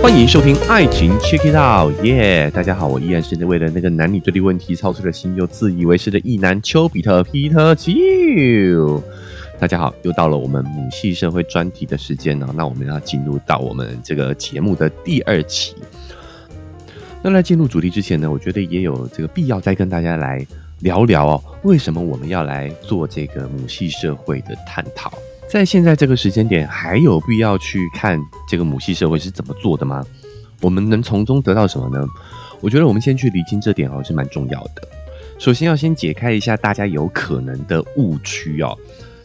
欢迎收听《爱情 Check It Out》，耶！大家好，我依然是为了那个男女对立问题操碎了心又自以为是的异男丘比特 Peter Q。大家好，又到了我们母系社会专题的时间了。那我们要进入到我们这个节目的第二期。那在进入主题之前呢，我觉得也有这个必要再跟大家来聊聊哦，为什么我们要来做这个母系社会的探讨？在现在这个时间点，还有必要去看这个母系社会是怎么做的吗？我们能从中得到什么呢？我觉得我们先去理清这点哦，是蛮重要的。首先要先解开一下大家有可能的误区哦，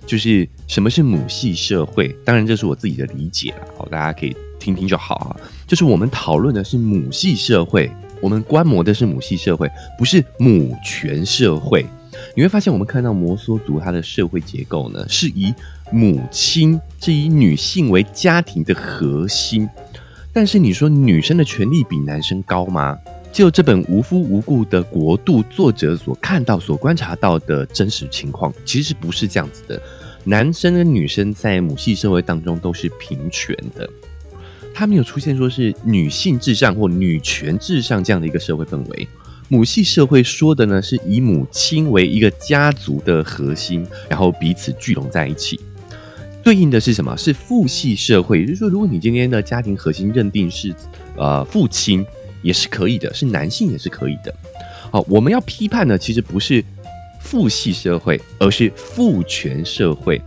就是什么是母系社会？当然这是我自己的理解了，好，大家可以听听就好啊。就是我们讨论的是母系社会，我们观摩的是母系社会，不是母权社会。你会发现，我们看到摩梭族它的社会结构呢，是以母亲是以女性为家庭的核心。但是你说女生的权利比男生高吗？就这本无夫无故的国度作者所看到、所观察到的真实情况，其实不是这样子的。男生跟女生在母系社会当中都是平权的，他没有出现说是女性至上或女权至上这样的一个社会氛围。母系社会说的呢，是以母亲为一个家族的核心，然后彼此聚拢在一起。对应的是什么？是父系社会，也就是说，如果你今天的家庭核心认定是呃父亲，也是可以的，是男性也是可以的。好，我们要批判的其实不是父系社会，而是父权社会。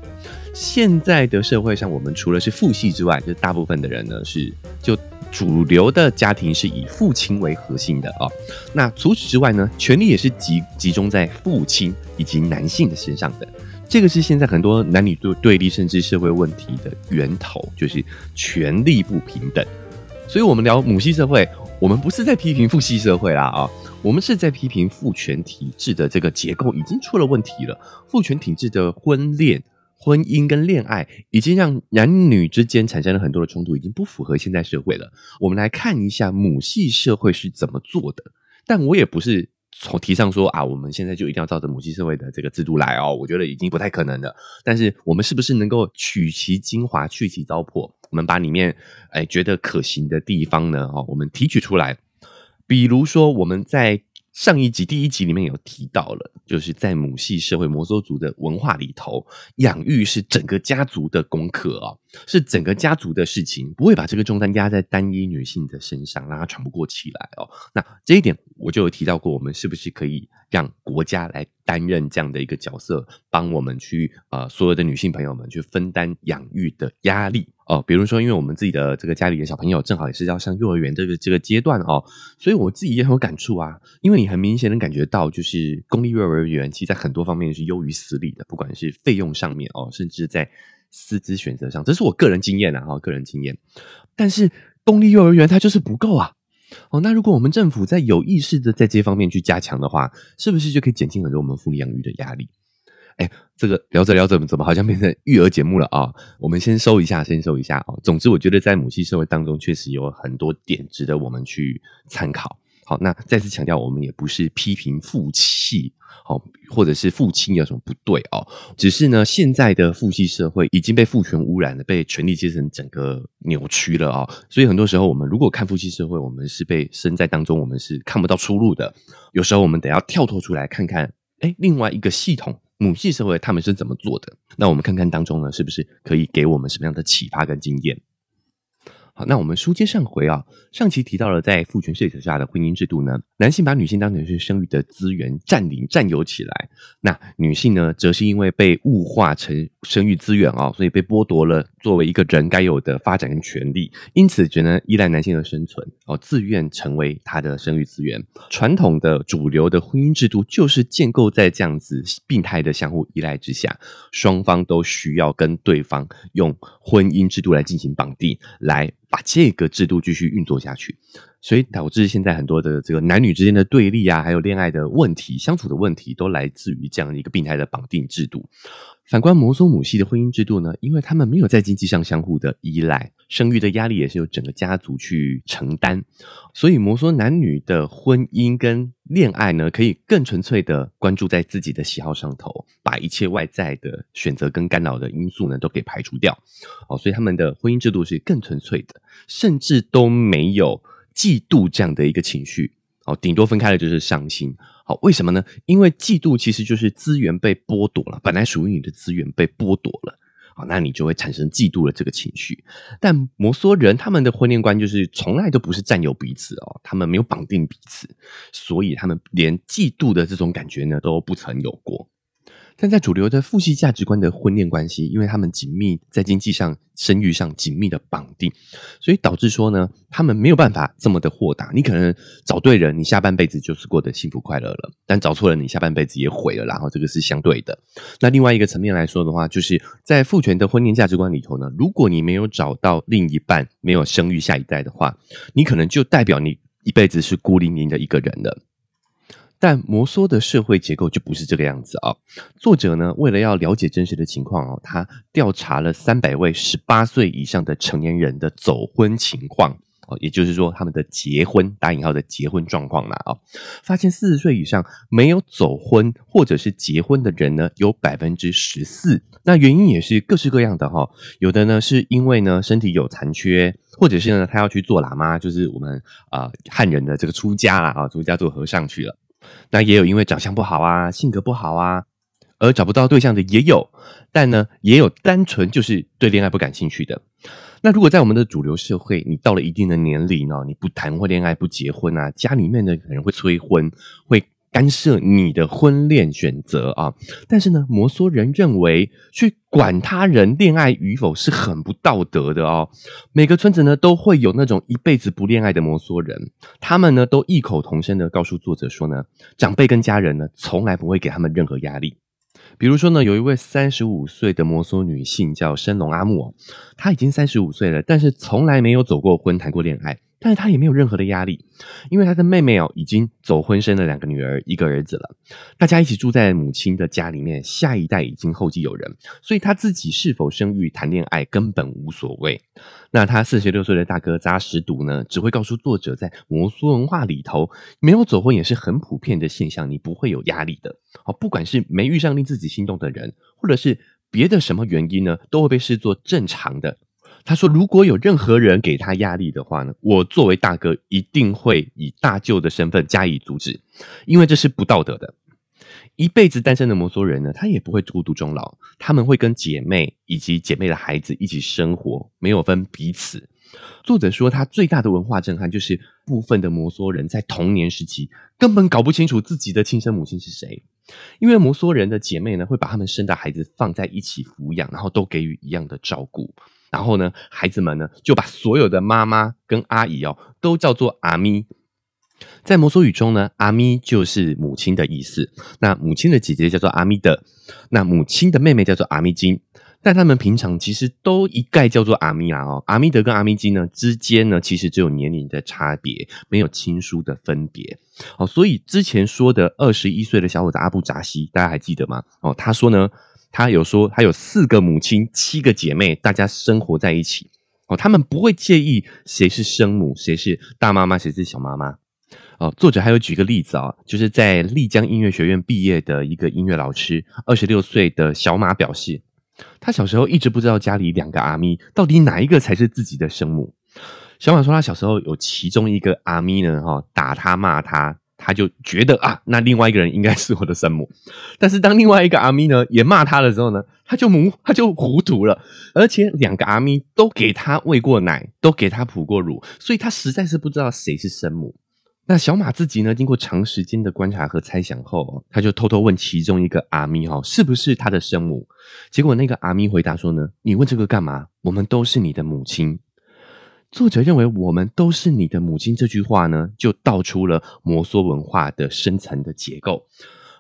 现在的社会上，我们除了是父系之外，就大部分的人呢是就。主流的家庭是以父亲为核心的啊，那除此之外呢，权力也是集集中在父亲以及男性的身上的。这个是现在很多男女对对立甚至社会问题的源头，就是权力不平等。所以，我们聊母系社会，我们不是在批评父系社会啦啊，我们是在批评父权体制的这个结构已经出了问题了，父权体制的婚恋。婚姻跟恋爱已经让男女之间产生了很多的冲突，已经不符合现在社会了。我们来看一下母系社会是怎么做的。但我也不是从提倡说啊，我们现在就一定要照着母系社会的这个制度来哦。我觉得已经不太可能了。但是我们是不是能够取其精华，去其糟粕？我们把里面哎觉得可行的地方呢，哦，我们提取出来。比如说我们在。上一集第一集里面有提到了，就是在母系社会摩梭族的文化里头，养育是整个家族的功课哦，是整个家族的事情，不会把这个重担压在单一女性的身上，让她喘不过气来哦。那这一点我就有提到过，我们是不是可以让国家来担任这样的一个角色，帮我们去呃所有的女性朋友们去分担养育的压力？哦，比如说，因为我们自己的这个家里的小朋友正好也是要上幼儿园这个这个阶段哦，所以我自己也很有感触啊。因为你很明显能感觉到，就是公立幼儿园其实在很多方面是优于私立的，不管是费用上面哦，甚至在师资选择上，这是我个人经验啊，哈，个人经验。但是公立幼儿园它就是不够啊。哦，那如果我们政府在有意识的在这方面去加强的话，是不是就可以减轻很多我们福利养育的压力？哎，这个聊着聊着怎么好像变成育儿节目了啊？我们先收一下，先收一下哦。总之，我觉得在母系社会当中，确实有很多点值得我们去参考。好，那再次强调，我们也不是批评父系，好，或者是父亲有什么不对哦。只是呢，现在的父系社会已经被父权污染了，被权力阶层整个扭曲了啊。所以很多时候，我们如果看父系社会，我们是被身在当中，我们是看不到出路的。有时候，我们得要跳脱出来看看，哎，另外一个系统。母系社会他们是怎么做的？那我们看看当中呢，是不是可以给我们什么样的启发跟经验？好，那我们书接上回啊，上期提到了在父权社会下的婚姻制度呢，男性把女性当成是生育的资源占领占有起来，那女性呢，则是因为被物化成生育资源啊，所以被剥夺了作为一个人该有的发展跟权利，因此只能依赖男性的生存哦，自愿成为他的生育资源。传统的主流的婚姻制度就是建构在这样子病态的相互依赖之下，双方都需要跟对方用婚姻制度来进行绑定来。把这个制度继续运作下去，所以导致现在很多的这个男女之间的对立啊，还有恋爱的问题、相处的问题，都来自于这样一个病态的绑定制度。反观摩梭母系的婚姻制度呢，因为他们没有在经济上相互的依赖，生育的压力也是由整个家族去承担，所以摩梭男女的婚姻跟恋爱呢，可以更纯粹的关注在自己的喜好上头，把一切外在的选择跟干扰的因素呢，都给排除掉。哦，所以他们的婚姻制度是更纯粹的，甚至都没有嫉妒这样的一个情绪。哦，顶多分开的就是伤心。好，为什么呢？因为嫉妒其实就是资源被剥夺了，本来属于你的资源被剥夺了。好，那你就会产生嫉妒的这个情绪。但摩梭人他们的婚恋观就是从来都不是占有彼此哦，他们没有绑定彼此，所以他们连嫉妒的这种感觉呢都不曾有过。但在主流的父系价值观的婚恋关系，因为他们紧密在经济上、生育上紧密的绑定，所以导致说呢，他们没有办法这么的豁达。你可能找对人，你下半辈子就是过得幸福快乐了；但找错了，你下半辈子也毁了。然后这个是相对的。那另外一个层面来说的话，就是在父权的婚恋价值观里头呢，如果你没有找到另一半，没有生育下一代的话，你可能就代表你一辈子是孤零零的一个人了。但摩梭的社会结构就不是这个样子啊！作者呢，为了要了解真实的情况哦，他调查了三百位十八岁以上的成年人的走婚情况哦，也就是说他们的结婚（打引号的结婚状况）啦啊，发现四十岁以上没有走婚或者是结婚的人呢，有百分之十四。那原因也是各式各样的哈，有的呢是因为呢身体有残缺，或者是呢他要去做喇嘛，就是我们啊汉人的这个出家啦啊，出家做和尚去了。那也有因为长相不好啊，性格不好啊，而找不到对象的也有，但呢，也有单纯就是对恋爱不感兴趣的。那如果在我们的主流社会，你到了一定的年龄呢，你不谈或恋爱不结婚啊，家里面的人会催婚，会。干涉你的婚恋选择啊！但是呢，摩梭人认为去管他人恋爱与否是很不道德的哦。每个村子呢都会有那种一辈子不恋爱的摩梭人，他们呢都异口同声的告诉作者说呢，长辈跟家人呢从来不会给他们任何压力。比如说呢，有一位三十五岁的摩梭女性叫申龙阿木，她已经三十五岁了，但是从来没有走过婚、谈过恋爱。但是他也没有任何的压力，因为他的妹妹哦已经走婚生了两个女儿一个儿子了，大家一起住在母亲的家里面，下一代已经后继有人，所以他自己是否生育谈恋爱根本无所谓。那他四十六岁的大哥扎什读呢，只会告诉作者，在摩梭文化里头，没有走婚也是很普遍的现象，你不会有压力的。哦，不管是没遇上令自己心动的人，或者是别的什么原因呢，都会被视作正常的。他说：“如果有任何人给他压力的话呢，我作为大哥一定会以大舅的身份加以阻止，因为这是不道德的。一辈子单身的摩梭人呢，他也不会孤独终老，他们会跟姐妹以及姐妹的孩子一起生活，没有分彼此。”作者说，他最大的文化震撼就是部分的摩梭人在童年时期根本搞不清楚自己的亲生母亲是谁，因为摩梭人的姐妹呢会把他们生的孩子放在一起抚养，然后都给予一样的照顾。然后呢，孩子们呢就把所有的妈妈跟阿姨哦都叫做阿咪。在摩梭语中呢，阿咪就是母亲的意思。那母亲的姐姐叫做阿咪的，那母亲的妹妹叫做阿咪金。但他们平常其实都一概叫做阿咪啊哦。阿咪德跟阿咪金呢之间呢，其实只有年龄的差别，没有亲疏的分别。哦，所以之前说的二十一岁的小伙子阿布扎西，大家还记得吗？哦，他说呢。他有说，他有四个母亲，七个姐妹，大家生活在一起。哦，他们不会介意谁是生母，谁是大妈妈，谁是小妈妈。哦，作者还有举个例子啊，就是在丽江音乐学院毕业的一个音乐老师，二十六岁的小马表示，他小时候一直不知道家里两个阿咪到底哪一个才是自己的生母。小马说，他小时候有其中一个阿咪呢，哈，打他骂他。他就觉得啊，那另外一个人应该是我的生母，但是当另外一个阿咪呢也骂他的时候呢，他就糊他就糊涂了，而且两个阿咪都给他喂过奶，都给他哺过乳，所以他实在是不知道谁是生母。那小马自己呢，经过长时间的观察和猜想后，他就偷偷问其中一个阿咪哈，是不是他的生母？结果那个阿咪回答说呢，你问这个干嘛？我们都是你的母亲。作者认为，我们都是你的母亲这句话呢，就道出了摩梭文化的深层的结构。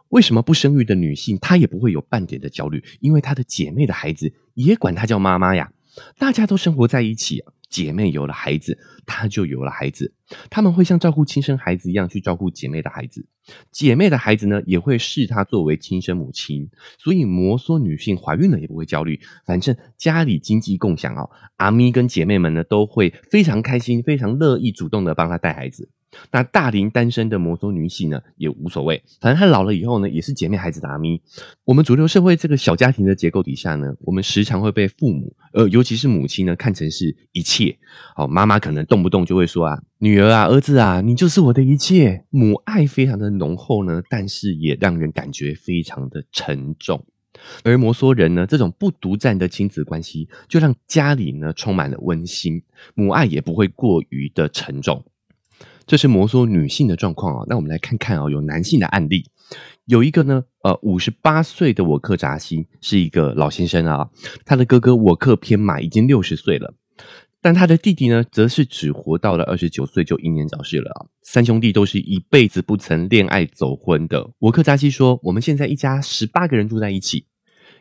为什么不生育的女性，她也不会有半点的焦虑？因为她的姐妹的孩子也管她叫妈妈呀，大家都生活在一起。姐妹有了孩子，她就有了孩子。他们会像照顾亲生孩子一样去照顾姐妹的孩子，姐妹的孩子呢也会视她作为亲生母亲。所以摩梭女性怀孕了也不会焦虑，反正家里经济共享哦。阿咪跟姐妹们呢都会非常开心，非常乐意主动的帮她带孩子。那大龄单身的摩梭女性呢，也无所谓，反正她老了以后呢，也是姐妹孩子的阿咪。我们主流社会这个小家庭的结构底下呢，我们时常会被父母，呃，尤其是母亲呢，看成是一切。哦，妈妈可能动不动就会说啊，女儿啊，儿子啊，你就是我的一切。母爱非常的浓厚呢，但是也让人感觉非常的沉重。而摩梭人呢，这种不独占的亲子关系，就让家里呢充满了温馨，母爱也不会过于的沉重。这是摩梭女性的状况啊，那我们来看看啊，有男性的案例，有一个呢，呃，五十八岁的我克扎西是一个老先生啊，他的哥哥我克偏马已经六十岁了，但他的弟弟呢，则是只活到了二十九岁就英年早逝了啊。三兄弟都是一辈子不曾恋爱走婚的。沃克扎西说：“我们现在一家十八个人住在一起，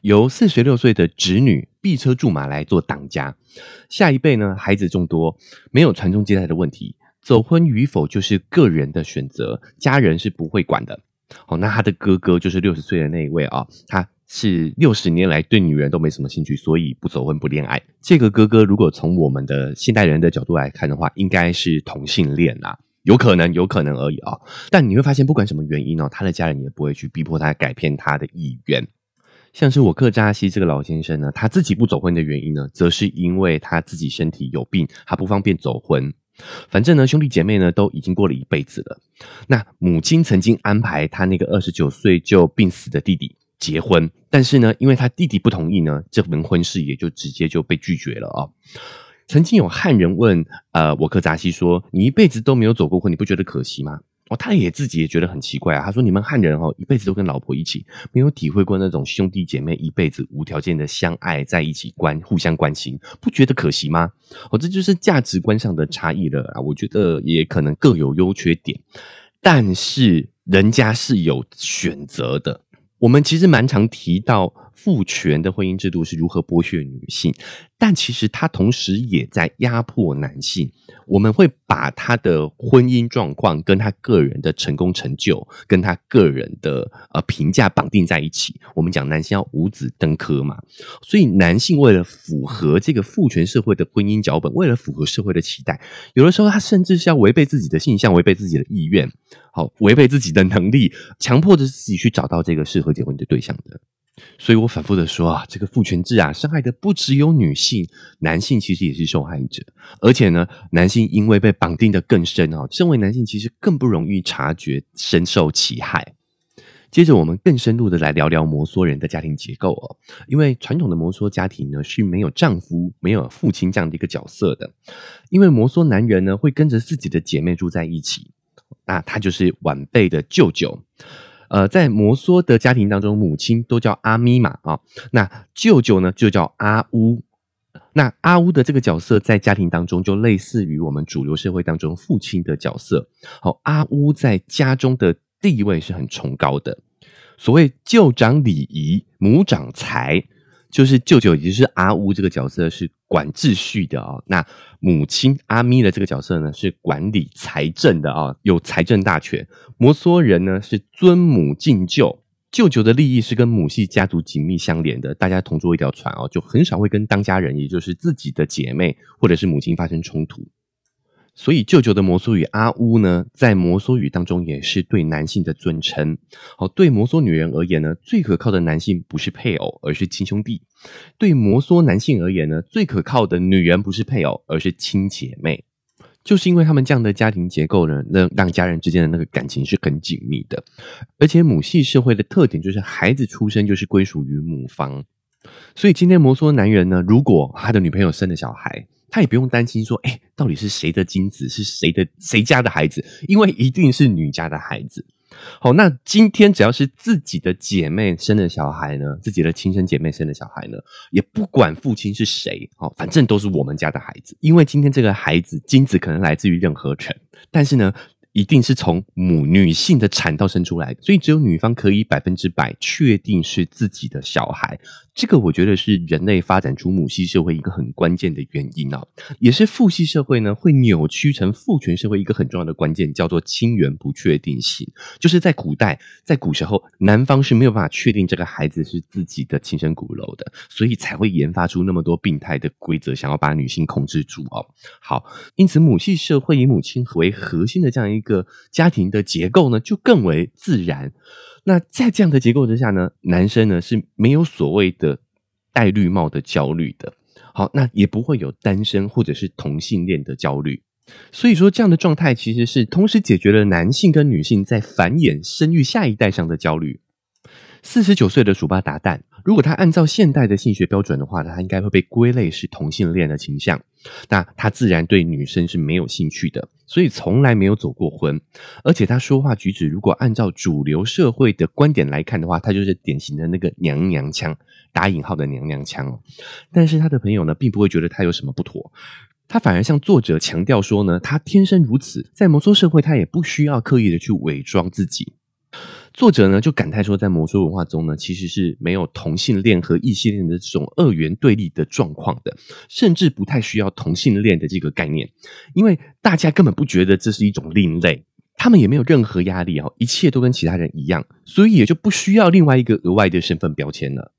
由四十六岁的侄女毕车驻马来做当家，下一辈呢，孩子众多，没有传宗接代的问题。”走婚与否就是个人的选择，家人是不会管的。好，那他的哥哥就是六十岁的那一位啊，他是六十年来对女人都没什么兴趣，所以不走婚不恋爱。这个哥哥如果从我们的现代人的角度来看的话，应该是同性恋啊，有可能，有可能而已啊。但你会发现，不管什么原因呢，他的家人也不会去逼迫他改变他的意愿。像是我克扎西这个老先生呢，他自己不走婚的原因呢，则是因为他自己身体有病，他不方便走婚。反正呢，兄弟姐妹呢都已经过了一辈子了。那母亲曾经安排他那个二十九岁就病死的弟弟结婚，但是呢，因为他弟弟不同意呢，这门婚事也就直接就被拒绝了啊。曾经有汉人问呃我克扎西说：“你一辈子都没有走过婚，你不觉得可惜吗？”哦，他也自己也觉得很奇怪啊。他说：“你们汉人哦，一辈子都跟老婆一起，没有体会过那种兄弟姐妹一辈子无条件的相爱在一起关互相关心，不觉得可惜吗？”哦，这就是价值观上的差异了啊。我觉得也可能各有优缺点，但是人家是有选择的。我们其实蛮常提到父权的婚姻制度是如何剥削女性，但其实它同时也在压迫男性。我们会把他的婚姻状况跟他个人的成功成就，跟他个人的呃评价绑定在一起。我们讲男性要五子登科嘛，所以男性为了符合这个父权社会的婚姻脚本，为了符合社会的期待，有的时候他甚至是要违背自己的性向，违背自己的意愿，好，违背自己的能力，强迫着自己去找到这个适合结婚的对象的。所以我反复的说啊，这个父权制啊，伤害的不只有女性，男性其实也是受害者。而且呢，男性因为被绑定的更深啊，身为男性其实更不容易察觉，深受其害。接着，我们更深入的来聊聊摩梭人的家庭结构哦。因为传统的摩梭家庭呢是没有丈夫、没有父亲这样的一个角色的。因为摩梭男人呢会跟着自己的姐妹住在一起，那他就是晚辈的舅舅。呃，在摩梭的家庭当中，母亲都叫阿咪嘛啊，那舅舅呢就叫阿乌。那阿乌的这个角色在家庭当中就类似于我们主流社会当中父亲的角色。好，阿乌在家中的地位是很崇高的。所谓舅长礼仪，母长财。就是舅舅，也就是阿乌这个角色是管秩序的啊。那母亲阿咪的这个角色呢，是管理财政的啊，有财政大权。摩梭人呢是尊母敬舅，舅舅的利益是跟母系家族紧密相连的，大家同坐一条船哦，就很少会跟当家人，也就是自己的姐妹或者是母亲发生冲突。所以，舅舅的摩梭语阿乌呢，在摩梭语当中也是对男性的尊称。好，对摩梭女人而言呢，最可靠的男性不是配偶，而是亲兄弟；对摩梭男性而言呢，最可靠的女人不是配偶，而是亲姐妹。就是因为他们这样的家庭结构呢，让让家人之间的那个感情是很紧密的。而且母系社会的特点就是孩子出生就是归属于母方。所以今天摩梭男人呢，如果他的女朋友生了小孩，他也不用担心说，哎，到底是谁的精子，是谁的谁家的孩子？因为一定是女家的孩子。好，那今天只要是自己的姐妹生的小孩呢，自己的亲生姐妹生的小孩呢，也不管父亲是谁，好，反正都是我们家的孩子。因为今天这个孩子精子可能来自于任何城，但是呢，一定是从母女性的产道生出来，所以只有女方可以百分之百确定是自己的小孩。这个我觉得是人类发展出母系社会一个很关键的原因啊，也是父系社会呢会扭曲成父权社会一个很重要的关键，叫做亲缘不确定性。就是在古代，在古时候，男方是没有办法确定这个孩子是自己的亲生骨肉的，所以才会研发出那么多病态的规则，想要把女性控制住哦。好，因此母系社会以母亲为核心的这样一个家庭的结构呢，就更为自然。那在这样的结构之下呢，男生呢是没有所谓的戴绿帽的焦虑的。好，那也不会有单身或者是同性恋的焦虑。所以说，这样的状态其实是同时解决了男性跟女性在繁衍、生育下一代上的焦虑。四十九岁的鼠巴达旦，如果他按照现代的性学标准的话，他应该会被归类是同性恋的倾向。那他自然对女生是没有兴趣的，所以从来没有走过婚。而且他说话举止，如果按照主流社会的观点来看的话，他就是典型的那个娘娘腔，打引号的娘娘腔。但是他的朋友呢，并不会觉得他有什么不妥，他反而向作者强调说呢，他天生如此，在摩梭社会，他也不需要刻意的去伪装自己。作者呢就感叹说，在魔术文化中呢，其实是没有同性恋和异性恋的这种二元对立的状况的，甚至不太需要同性恋的这个概念，因为大家根本不觉得这是一种另类，他们也没有任何压力哦，一切都跟其他人一样，所以也就不需要另外一个额外的身份标签了。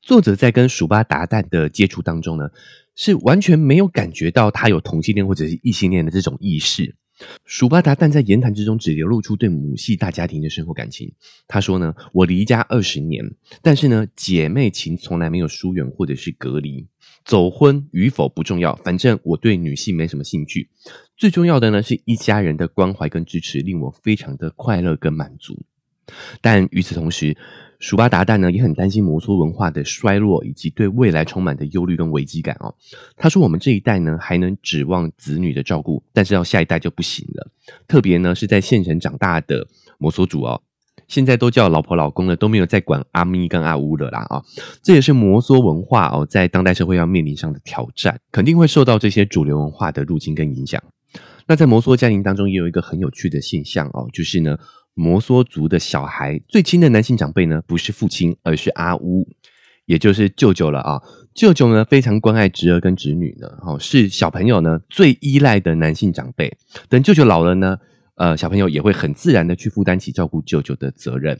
作者在跟鼠巴达旦的接触当中呢，是完全没有感觉到他有同性恋或者是异性恋的这种意识。鼠巴达但在言谈之中只流露出对母系大家庭的深厚感情。他说呢：“我离家二十年，但是呢，姐妹情从来没有疏远或者是隔离。走婚与否不重要，反正我对女性没什么兴趣。最重要的呢，是一家人的关怀跟支持，令我非常的快乐跟满足。但与此同时，”鼠巴达旦呢也很担心摩梭文化的衰落，以及对未来充满的忧虑跟危机感哦。他说：“我们这一代呢还能指望子女的照顾，但是到下一代就不行了。特别呢是在县城长大的摩梭族哦，现在都叫老婆老公了，都没有再管阿咪跟阿乌了啦啊。这也是摩梭文化哦在当代社会要面临上的挑战，肯定会受到这些主流文化的入侵跟影响。那在摩梭家庭当中，也有一个很有趣的现象哦，就是呢。”摩梭族的小孩最亲的男性长辈呢，不是父亲，而是阿乌，也就是舅舅了啊。舅舅呢，非常关爱侄儿跟侄女呢，哦，是小朋友呢最依赖的男性长辈。等舅舅老了呢。呃，小朋友也会很自然的去负担起照顾舅舅的责任。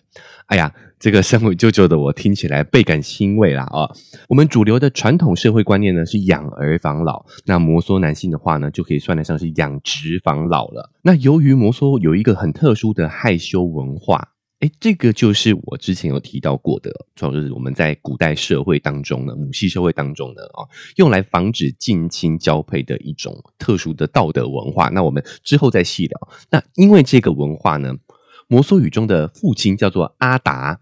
哎呀，这个身为舅舅的我听起来倍感欣慰啦！哦，我们主流的传统社会观念呢是养儿防老，那摩梭男性的话呢就可以算得上是养殖防老了。那由于摩梭有一个很特殊的害羞文化。哎，这个就是我之前有提到过的，就是我们在古代社会当中呢，母系社会当中呢啊，用来防止近亲交配的一种特殊的道德文化。那我们之后再细聊。那因为这个文化呢，摩梭语中的父亲叫做阿达。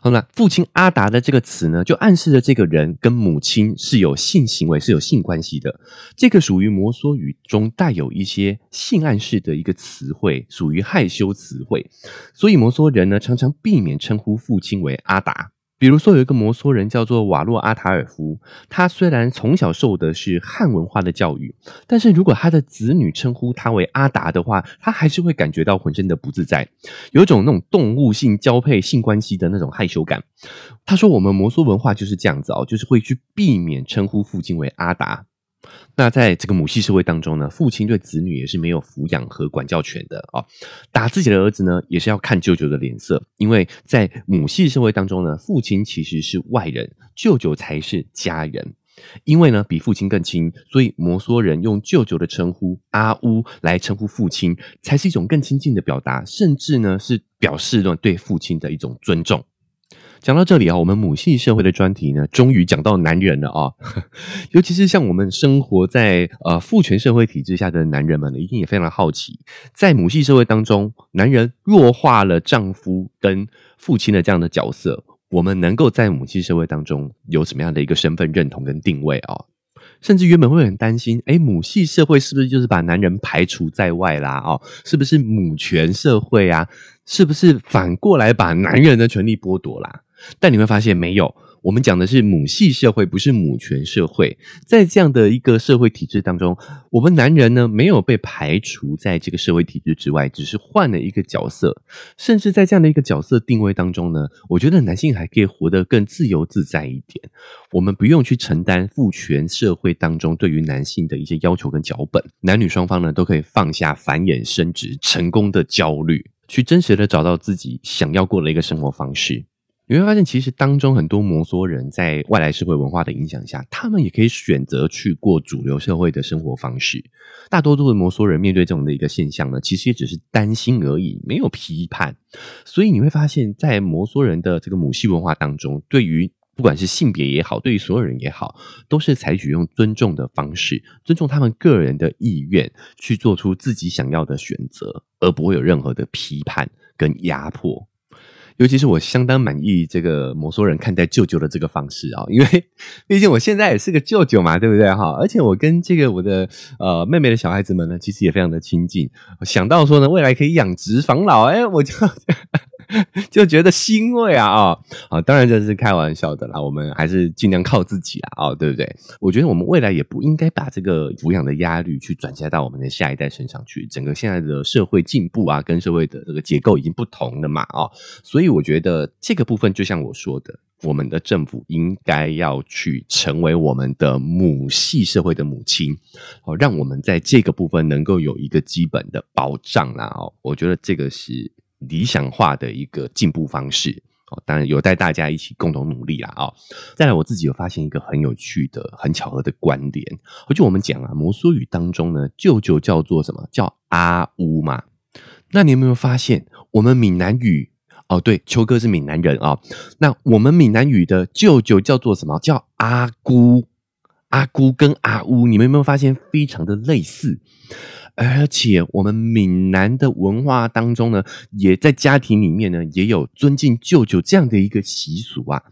好，那父亲阿达的这个词呢，就暗示着这个人跟母亲是有性行为、是有性关系的。这个属于摩梭语中带有一些性暗示的一个词汇，属于害羞词汇。所以摩梭人呢，常常避免称呼父亲为阿达。比如说，有一个摩梭人叫做瓦洛阿塔尔夫，他虽然从小受的是汉文化的教育，但是如果他的子女称呼他为阿达的话，他还是会感觉到浑身的不自在，有一种那种动物性交配性关系的那种害羞感。他说：“我们摩梭文化就是这样子哦，就是会去避免称呼父亲为阿达。”那在这个母系社会当中呢，父亲对子女也是没有抚养和管教权的啊。打自己的儿子呢，也是要看舅舅的脸色，因为在母系社会当中呢，父亲其实是外人，舅舅才是家人。因为呢，比父亲更亲，所以摩梭人用舅舅的称呼阿乌来称呼父亲，才是一种更亲近的表达，甚至呢是表示呢对父亲的一种尊重。讲到这里啊，我们母系社会的专题呢，终于讲到男人了啊！尤其是像我们生活在呃父权社会体制下的男人们，一定也非常好奇，在母系社会当中，男人弱化了丈夫跟父亲的这样的角色，我们能够在母系社会当中有什么样的一个身份认同跟定位啊？甚至原本会很担心，哎，母系社会是不是就是把男人排除在外啦？哦，是不是母权社会啊？是不是反过来把男人的权利剥夺啦？但你会发现没有，我们讲的是母系社会，不是母权社会。在这样的一个社会体制当中，我们男人呢没有被排除在这个社会体制之外，只是换了一个角色。甚至在这样的一个角色定位当中呢，我觉得男性还可以活得更自由自在一点。我们不用去承担父权社会当中对于男性的一些要求跟脚本，男女双方呢都可以放下繁衍生殖成功的焦虑，去真实的找到自己想要过的一个生活方式。你会发现，其实当中很多摩梭人在外来社会文化的影响下，他们也可以选择去过主流社会的生活方式。大多数的摩梭人面对这种的一个现象呢，其实也只是担心而已，没有批判。所以你会发现在摩梭人的这个母系文化当中，对于不管是性别也好，对于所有人也好，都是采取用尊重的方式，尊重他们个人的意愿，去做出自己想要的选择，而不会有任何的批判跟压迫。尤其是我相当满意这个摩梭人看待舅舅的这个方式啊，因为 毕竟我现在也是个舅舅嘛，对不对哈？而且我跟这个我的呃妹妹的小孩子们呢，其实也非常的亲近。想到说呢，未来可以养殖防老，哎，我就。就觉得欣慰啊啊啊！当然这是开玩笑的啦，我们还是尽量靠自己啊啊，对不对？我觉得我们未来也不应该把这个抚养的压力去转嫁到我们的下一代身上去。整个现在的社会进步啊，跟社会的这个结构已经不同了嘛啊，所以我觉得这个部分就像我说的，我们的政府应该要去成为我们的母系社会的母亲，哦，让我们在这个部分能够有一个基本的保障啦哦，我觉得这个是。理想化的一个进步方式哦，当然有待大家一起共同努力啦啊！再来，我自己有发现一个很有趣的、很巧合的关联，就我们讲啊，摩梭语当中呢，舅舅叫做什么叫阿乌嘛？那你有没有发现，我们闽南语哦，对，秋哥是闽南人啊，那我们闽南语的舅舅叫做什么叫阿姑？阿姑跟阿乌，你们有没有发现非常的类似？而且我们闽南的文化当中呢，也在家庭里面呢，也有尊敬舅舅这样的一个习俗啊。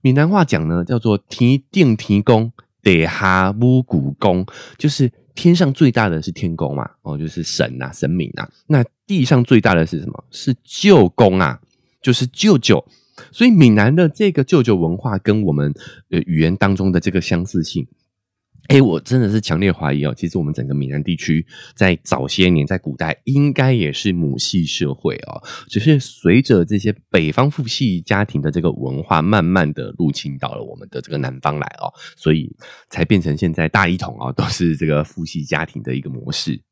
闽南话讲呢，叫做“提定提公，地下母古公”，就是天上最大的是天公嘛，哦，就是神呐，神明啊。那地上最大的是什么？是舅公啊，就是舅舅。所以闽南的这个舅舅文化跟我们呃语言当中的这个相似性。哎，我真的是强烈怀疑哦，其实我们整个闽南地区在早些年，在古代应该也是母系社会哦，只是随着这些北方父系家庭的这个文化，慢慢的入侵到了我们的这个南方来哦，所以才变成现在大一统哦，都是这个父系家庭的一个模式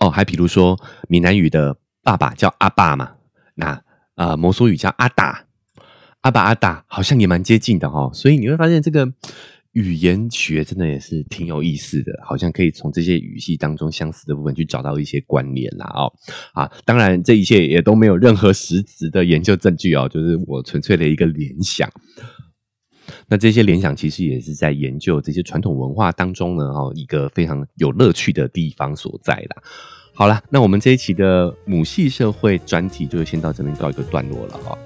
哦。还比如说闽南语的爸爸叫阿爸嘛，那呃摩梭语叫阿达，阿爸阿达好像也蛮接近的哈，所以你会发现这个。语言学真的也是挺有意思的，好像可以从这些语系当中相似的部分去找到一些关联啦哦啊，当然这一切也都没有任何实质的研究证据哦，就是我纯粹的一个联想。那这些联想其实也是在研究这些传统文化当中呢哦一个非常有乐趣的地方所在啦。好了，那我们这一期的母系社会专题就先到这边告一个段落了哈。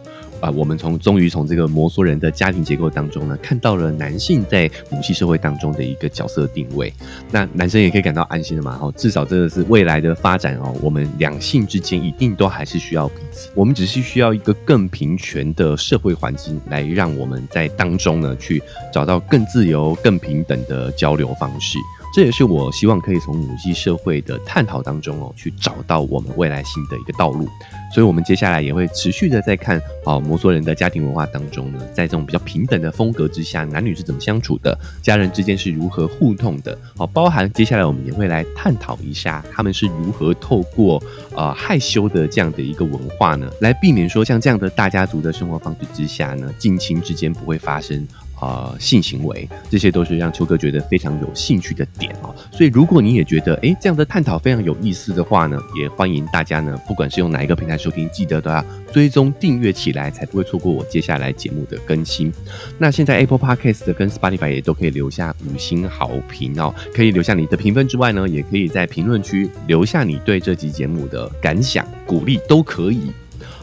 啊，我们从终于从这个摩梭人的家庭结构当中呢，看到了男性在母系社会当中的一个角色定位。那男生也可以感到安心的嘛？哦，至少这个是未来的发展哦。我们两性之间一定都还是需要彼此，我们只是需要一个更平权的社会环境，来让我们在当中呢去找到更自由、更平等的交流方式。这也是我希望可以从母系社会的探讨当中哦，去找到我们未来新的一个道路。所以，我们接下来也会持续的在看哦，摩梭人的家庭文化当中呢，在这种比较平等的风格之下，男女是怎么相处的，家人之间是如何互动的。好，包含接下来我们也会来探讨一下，他们是如何透过呃害羞的这样的一个文化呢，来避免说像这样的大家族的生活方式之下呢，近亲之间不会发生。呃，性行为，这些都是让秋哥觉得非常有兴趣的点哦。所以，如果你也觉得哎，这样的探讨非常有意思的话呢，也欢迎大家呢，不管是用哪一个平台收听，记得都要追踪订阅起来，才不会错过我接下来节目的更新。那现在 Apple Podcast 跟 Spotify 也都可以留下五星好评哦，可以留下你的评分之外呢，也可以在评论区留下你对这集节目的感想、鼓励都可以。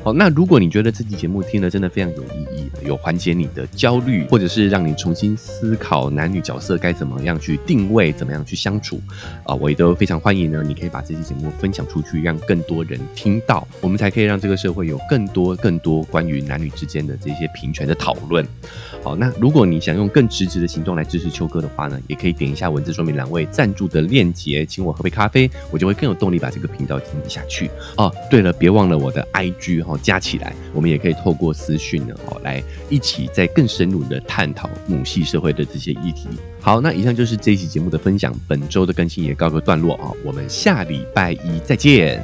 好，那如果你觉得这期节目听了真的非常有意义，有缓解你的焦虑，或者是让你重新思考男女角色该怎么样去定位，怎么样去相处，啊，我也都非常欢迎呢。你可以把这期节目分享出去，让更多人听到，我们才可以让这个社会有更多更多关于男女之间的这些平权的讨论。好，那如果你想用更实质的行动来支持秋哥的话呢，也可以点一下文字说明栏位赞助的链接，请我喝杯咖啡，我就会更有动力把这个频道经营下去。哦，对了，别忘了我的 IG 哈，加起来，我们也可以透过私讯呢，哦，来一起再更深入的探讨母系社会的这些议题。好，那以上就是这一期节目的分享，本周的更新也告个段落啊，我们下礼拜一再见。